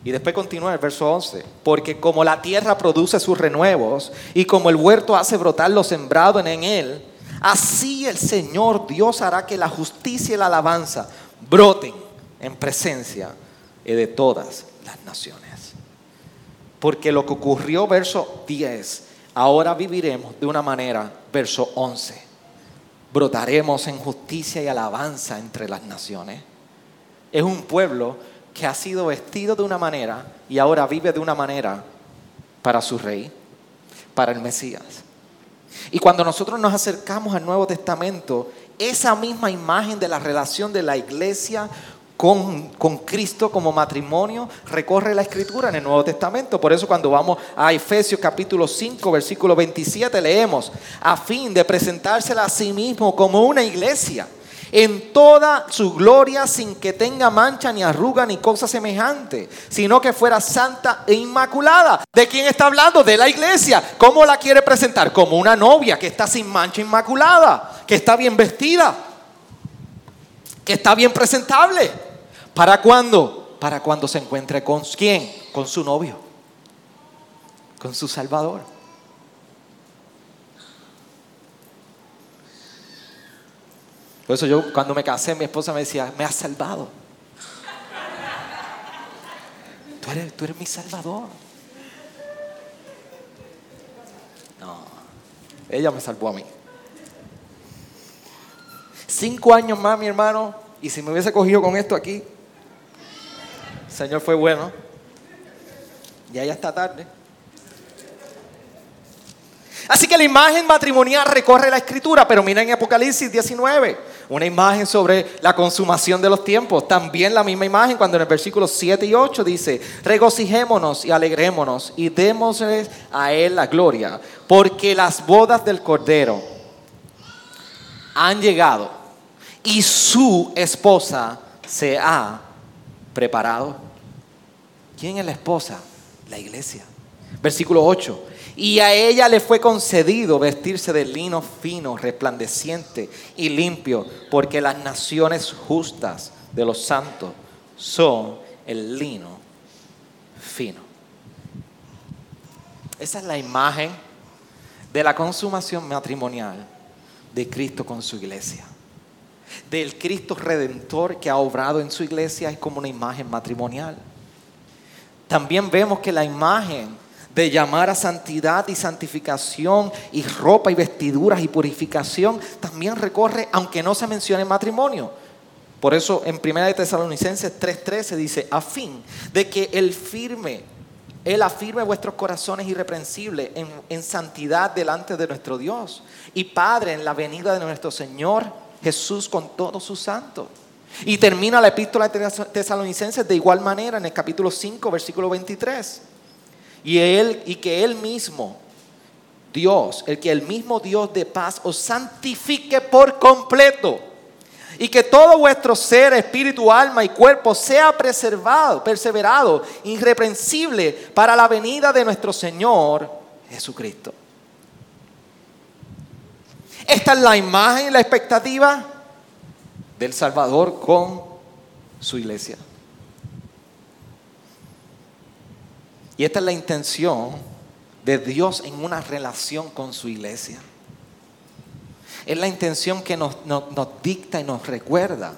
Y después continúa el verso 11, porque como la tierra produce sus renuevos y como el huerto hace brotar lo sembrado en él, así el Señor Dios hará que la justicia y la alabanza broten en presencia de todas las naciones. Porque lo que ocurrió, verso 10, ahora viviremos de una manera, verso 11, brotaremos en justicia y alabanza entre las naciones. Es un pueblo que ha sido vestido de una manera y ahora vive de una manera para su rey, para el Mesías. Y cuando nosotros nos acercamos al Nuevo Testamento, esa misma imagen de la relación de la iglesia con, con, Cristo como matrimonio recorre la escritura en el Nuevo Testamento. Por eso cuando vamos a Efesios capítulo 5, versículo 27, leemos, a fin de presentársela a sí mismo como una iglesia en toda su gloria sin que tenga mancha ni arruga ni cosa semejante, sino que fuera santa e inmaculada. ¿De quién está hablando? De la iglesia. ¿Cómo la quiere presentar? Como una novia que está sin mancha inmaculada, que está bien vestida, que está bien presentable. ¿Para cuándo? Para cuando se encuentre con quién? Con su novio, con su Salvador. Por eso yo cuando me casé, mi esposa me decía, me has salvado. Tú eres, tú eres mi salvador. No, ella me salvó a mí. Cinco años más, mi hermano, y si me hubiese cogido con esto aquí, el Señor fue bueno. Ya ya está tarde. Así que la imagen matrimonial recorre la escritura, pero mira en Apocalipsis 19, una imagen sobre la consumación de los tiempos. También la misma imagen cuando en el versículo 7 y 8 dice, regocijémonos y alegrémonos y démosle a Él la gloria, porque las bodas del Cordero han llegado y su esposa se ha preparado. ¿Quién es la esposa? La iglesia. Versículo 8. Y a ella le fue concedido vestirse de lino fino, resplandeciente y limpio, porque las naciones justas de los santos son el lino fino. Esa es la imagen de la consumación matrimonial de Cristo con su iglesia. Del Cristo redentor que ha obrado en su iglesia es como una imagen matrimonial. También vemos que la imagen de llamar a santidad y santificación y ropa y vestiduras y purificación, también recorre, aunque no se mencione matrimonio. Por eso en 1 de Tesalonicenses 3:13 dice, a fin de que Él firme, Él afirme vuestros corazones irreprensibles en, en santidad delante de nuestro Dios y Padre en la venida de nuestro Señor Jesús con todos sus santos. Y termina la epístola de Tesalonicenses de igual manera en el capítulo 5, versículo 23 y, él, y que Él mismo, Dios, el que el mismo Dios de paz os santifique por completo y que todo vuestro ser, espíritu, alma y cuerpo sea preservado, perseverado, irreprensible para la venida de nuestro Señor Jesucristo. Esta es la imagen y la expectativa del Salvador con su iglesia. Y esta es la intención de Dios en una relación con su iglesia. Es la intención que nos, dicta y nos recuerda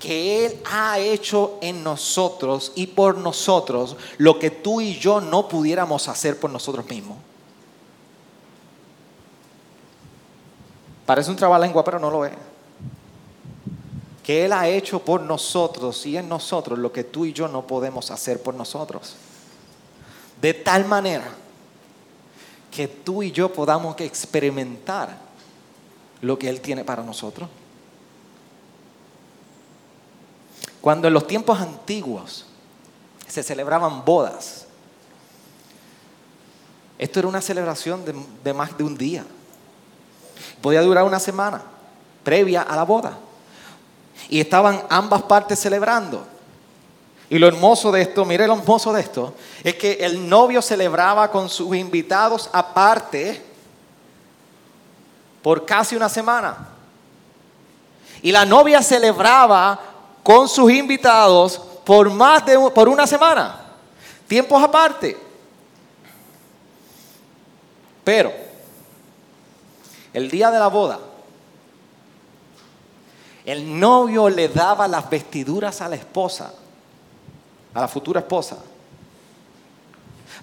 que Él ha hecho en nosotros y por nosotros lo que tú y yo no pudiéramos hacer por nosotros mismos. Parece un trabalengua, pero no lo es. Que Él ha hecho por nosotros y en nosotros lo que tú y yo no podemos hacer por nosotros. De tal manera que tú y yo podamos experimentar lo que Él tiene para nosotros. Cuando en los tiempos antiguos se celebraban bodas, esto era una celebración de, más de un día. Podía durar una semana previa a la boda. Y estaban ambas partes celebrando. Y lo hermoso de esto, mire lo hermoso de esto, es que el novio celebraba con sus invitados aparte por casi una semana. Y la novia celebraba con sus invitados por más de por una semana, tiempos aparte. Pero el día de la boda, el novio le daba las vestiduras a la esposa a la futura esposa,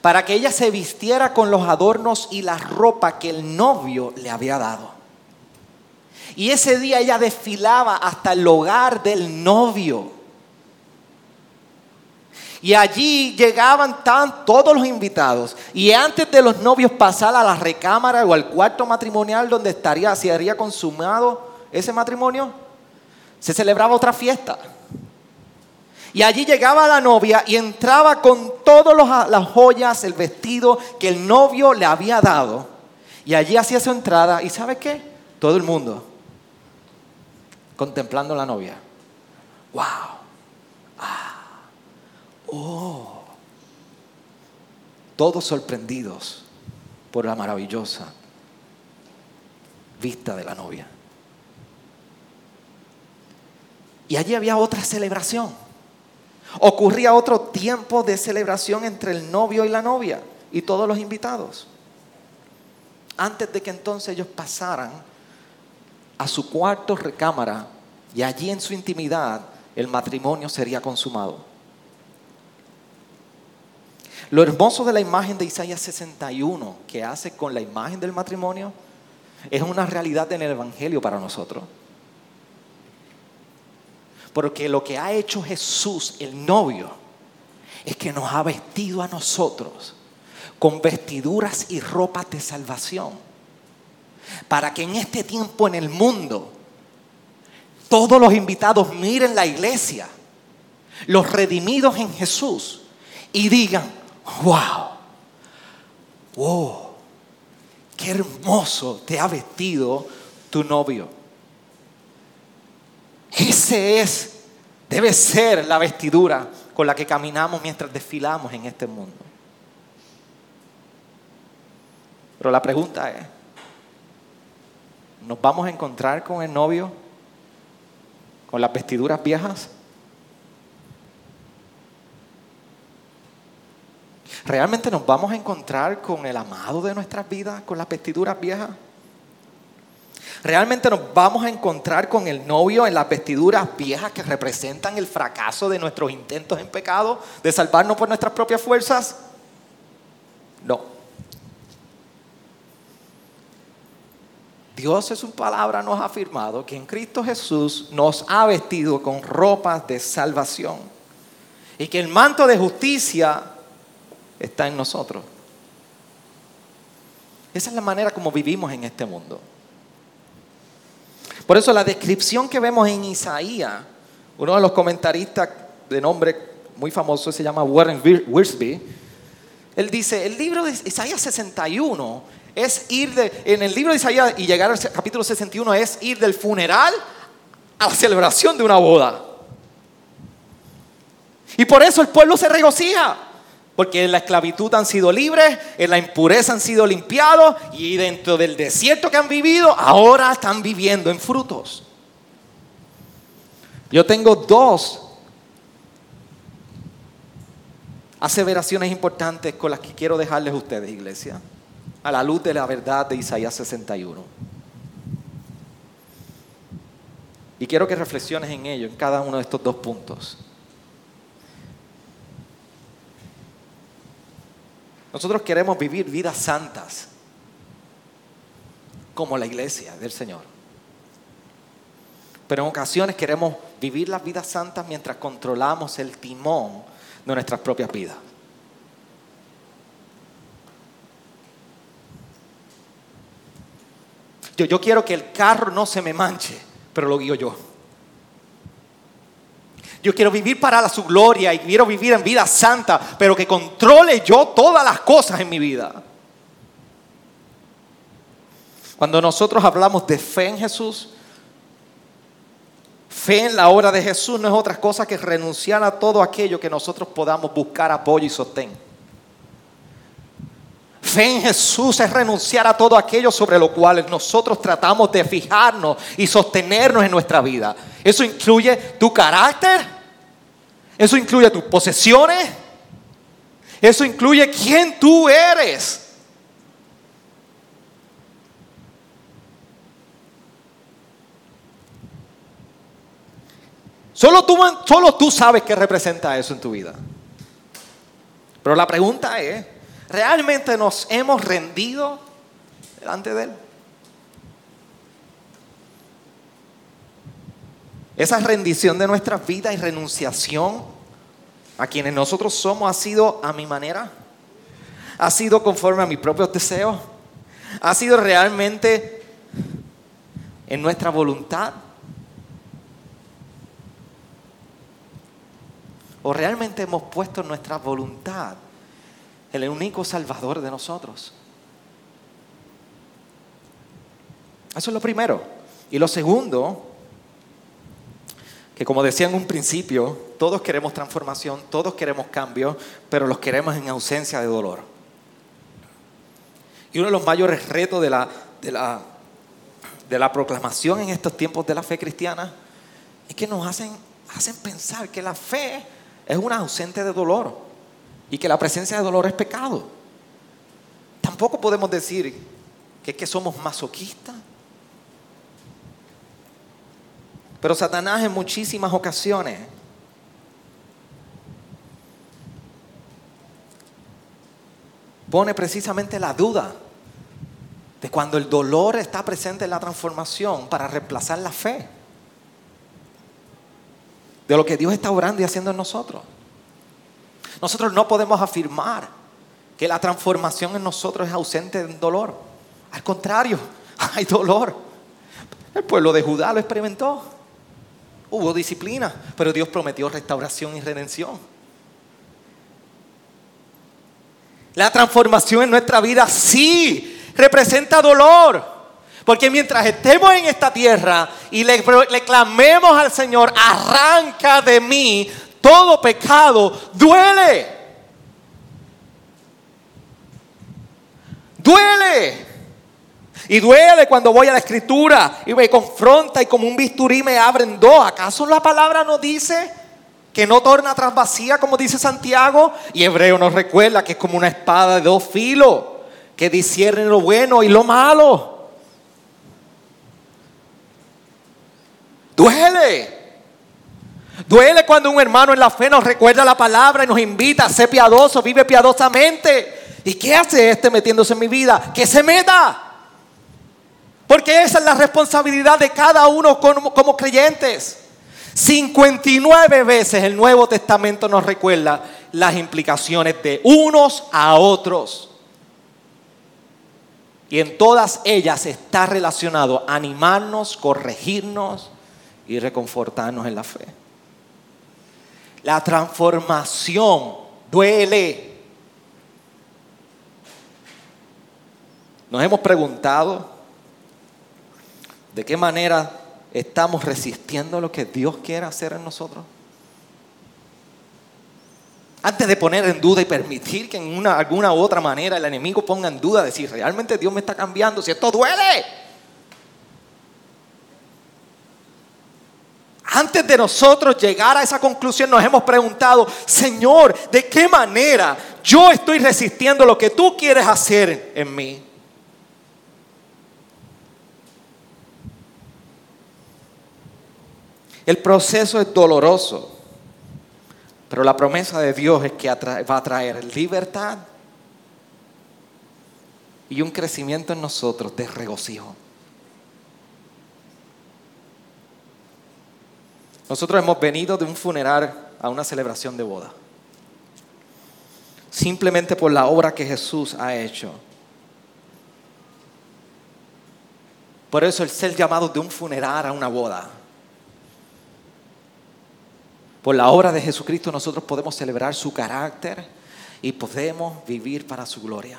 para que ella se vistiera con los adornos y la ropa que el novio le había dado. Y ese día ella desfilaba hasta el hogar del novio. Y allí llegaban tan, todos los invitados. Y antes de los novios pasar a la recámara o al cuarto matrimonial donde estaría, se habría consumado ese matrimonio, se celebraba otra fiesta. Y allí llegaba la novia y entraba con todas las joyas, el vestido que el novio le había dado. Y allí hacía su entrada. ¿Y sabe qué? Todo el mundo contemplando a la novia. ¡Wow! ¡Ah! ¡Oh! Todos sorprendidos por la maravillosa vista de la novia. Y allí había otra celebración. Ocurría otro tiempo de celebración entre el novio y la novia y todos los invitados. Antes de que entonces ellos pasaran a su cuarto recámara y allí en su intimidad el matrimonio sería consumado. Lo hermoso de la imagen de Isaías 61 que hace con la imagen del matrimonio es una realidad en el Evangelio para nosotros. Porque lo que ha hecho Jesús, el novio, es que nos ha vestido a nosotros con vestiduras y ropas de salvación. Para que en este tiempo en el mundo todos los invitados miren la iglesia, los redimidos en Jesús, y digan, wow, wow, qué hermoso te ha vestido tu novio. Ese es, debe ser la vestidura con la que caminamos mientras desfilamos en este mundo. Pero la pregunta es, ¿nos vamos a encontrar con el novio con las vestiduras viejas? ¿Realmente nos vamos a encontrar con el amado de nuestras vidas, con las vestiduras viejas? Realmente nos vamos a encontrar con el novio en las vestiduras viejas que representan el fracaso de nuestros intentos en pecado, de salvarnos por nuestras propias fuerzas. No. Dios en su palabra nos ha afirmado que en Cristo Jesús nos ha vestido con ropas de salvación y que el manto de justicia está en nosotros. Esa es la manera como vivimos en este mundo. Por eso la descripción que vemos en Isaías, uno de los comentaristas de nombre muy famoso se llama Warren Wiersbe, él dice, el libro de Isaías 61 es ir de, en el libro de Isaías y llegar al capítulo 61 es ir del funeral a la celebración de una boda. Y por eso el pueblo se regocija. Porque en la esclavitud han sido libres, en la impureza han sido limpiados y dentro del desierto que han vivido, ahora están viviendo en frutos. Yo tengo dos aseveraciones importantes con las que quiero dejarles a ustedes, iglesia, a la luz de la verdad de Isaías 61. Y quiero que reflexiones en ello, en cada uno de estos dos puntos. Nosotros queremos vivir vidas santas, como la iglesia del Señor. Pero en ocasiones queremos vivir las vidas santas mientras controlamos el timón de nuestras propias vidas. Yo, yo quiero que el carro no se me manche, pero lo guío yo. Yo quiero vivir para su gloria y quiero vivir en vida santa, pero que controle yo todas las cosas en mi vida. Cuando nosotros hablamos de fe en Jesús, fe en la obra de Jesús no es otra cosa que renunciar a todo aquello que nosotros podamos buscar apoyo y sostén. Fe en Jesús es renunciar a todo aquello sobre lo cual nosotros tratamos de fijarnos y sostenernos en nuestra vida. Eso incluye tu carácter, eso incluye tus posesiones. Eso incluye quién tú eres. Solo tú, solo tú sabes qué representa eso en tu vida. Pero la pregunta es, ¿realmente nos hemos rendido delante de Él? Esa rendición de nuestra vida y renunciación a quienes nosotros somos ha sido a mi manera, ha sido conforme a mis propios deseos, ha sido realmente en nuestra voluntad. ¿O realmente hemos puesto nuestra voluntad en el único salvador de nosotros? Eso es lo primero. Y lo segundo que como decía en un principio, todos queremos transformación, todos queremos cambio, pero los queremos en ausencia de dolor. Y uno de los mayores retos de la, de la, de la proclamación en estos tiempos de la fe cristiana es que nos hacen, hacen pensar que la fe es una ausente de dolor y que la presencia de dolor es pecado. Tampoco podemos decir que que somos masoquistas Pero Satanás en muchísimas ocasiones pone precisamente la duda de cuando el dolor está presente en la transformación para reemplazar la fe de lo que Dios está orando y haciendo en nosotros. Nosotros no podemos afirmar que la transformación en nosotros es ausente de dolor. Al contrario, <laughs> hay dolor. El pueblo de Judá lo experimentó. Hubo disciplina, pero Dios prometió restauración y redención. La transformación en nuestra vida sí representa dolor. Porque mientras estemos en esta tierra y le, le, clamemos al Señor, arranca de mí todo pecado, duele. Duele. Y duele cuando voy a la escritura y me confronta y como un bisturí me abren dos. ¿Acaso la palabra no dice que no torna atrás vacía como dice Santiago? Y Hebreo nos recuerda que es como una espada de dos filos que discierne lo bueno y lo malo. Duele. Duele cuando un hermano en la fe nos recuerda la palabra y nos invita a ser piadoso, vive piadosamente. ¿Y qué hace este metiéndose en mi vida? Que se meta. Porque esa es la responsabilidad de cada uno como, creyentes. 59 veces el Nuevo Testamento nos recuerda las implicaciones de unos a otros. Y en todas ellas está relacionado animarnos, corregirnos y reconfortarnos en la fe. La transformación duele. Nos hemos preguntado ¿De qué manera estamos resistiendo lo que Dios quiere hacer en nosotros? Antes de poner en duda y permitir que en una, alguna u otra manera el enemigo ponga en duda de si realmente Dios me está cambiando, si esto duele. Antes de nosotros llegar a esa conclusión nos hemos preguntado, Señor, ¿de qué manera yo estoy resistiendo lo que tú quieres hacer en mí? El proceso es doloroso, pero la promesa de Dios es que va a traer libertad y un crecimiento en nosotros de regocijo. Nosotros hemos venido de un funeral a una celebración de boda. Simplemente por la obra que Jesús ha hecho. Por eso el ser llamado de un funeral a una boda por la obra de Jesucristo nosotros podemos celebrar su carácter y podemos vivir para su gloria.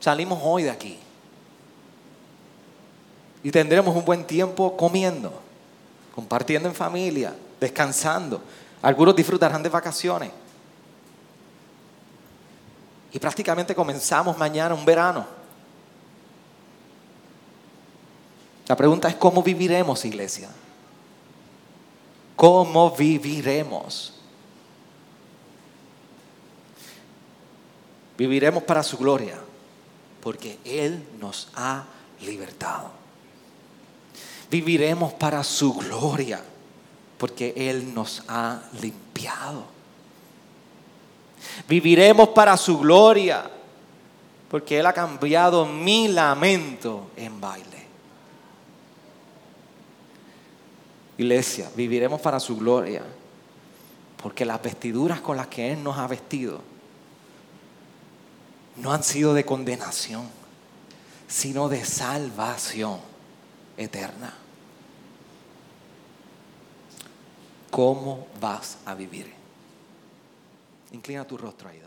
Salimos hoy de aquí y tendremos un buen tiempo comiendo, compartiendo en familia, descansando. Algunos disfrutarán de vacaciones. Y prácticamente comenzamos mañana un verano. La pregunta es cómo viviremos, iglesia. ¿Cómo viviremos? Viviremos para su gloria, porque Él nos ha libertado. Viviremos para su gloria, porque Él nos ha limpiado. Viviremos para su gloria, porque Él ha cambiado mi lamento en baile. Iglesia, viviremos para su gloria, porque las vestiduras con las que Él nos ha vestido no han sido de condenación, sino de salvación eterna. ¿Cómo vas a vivir? Inclina tu rostro ahí.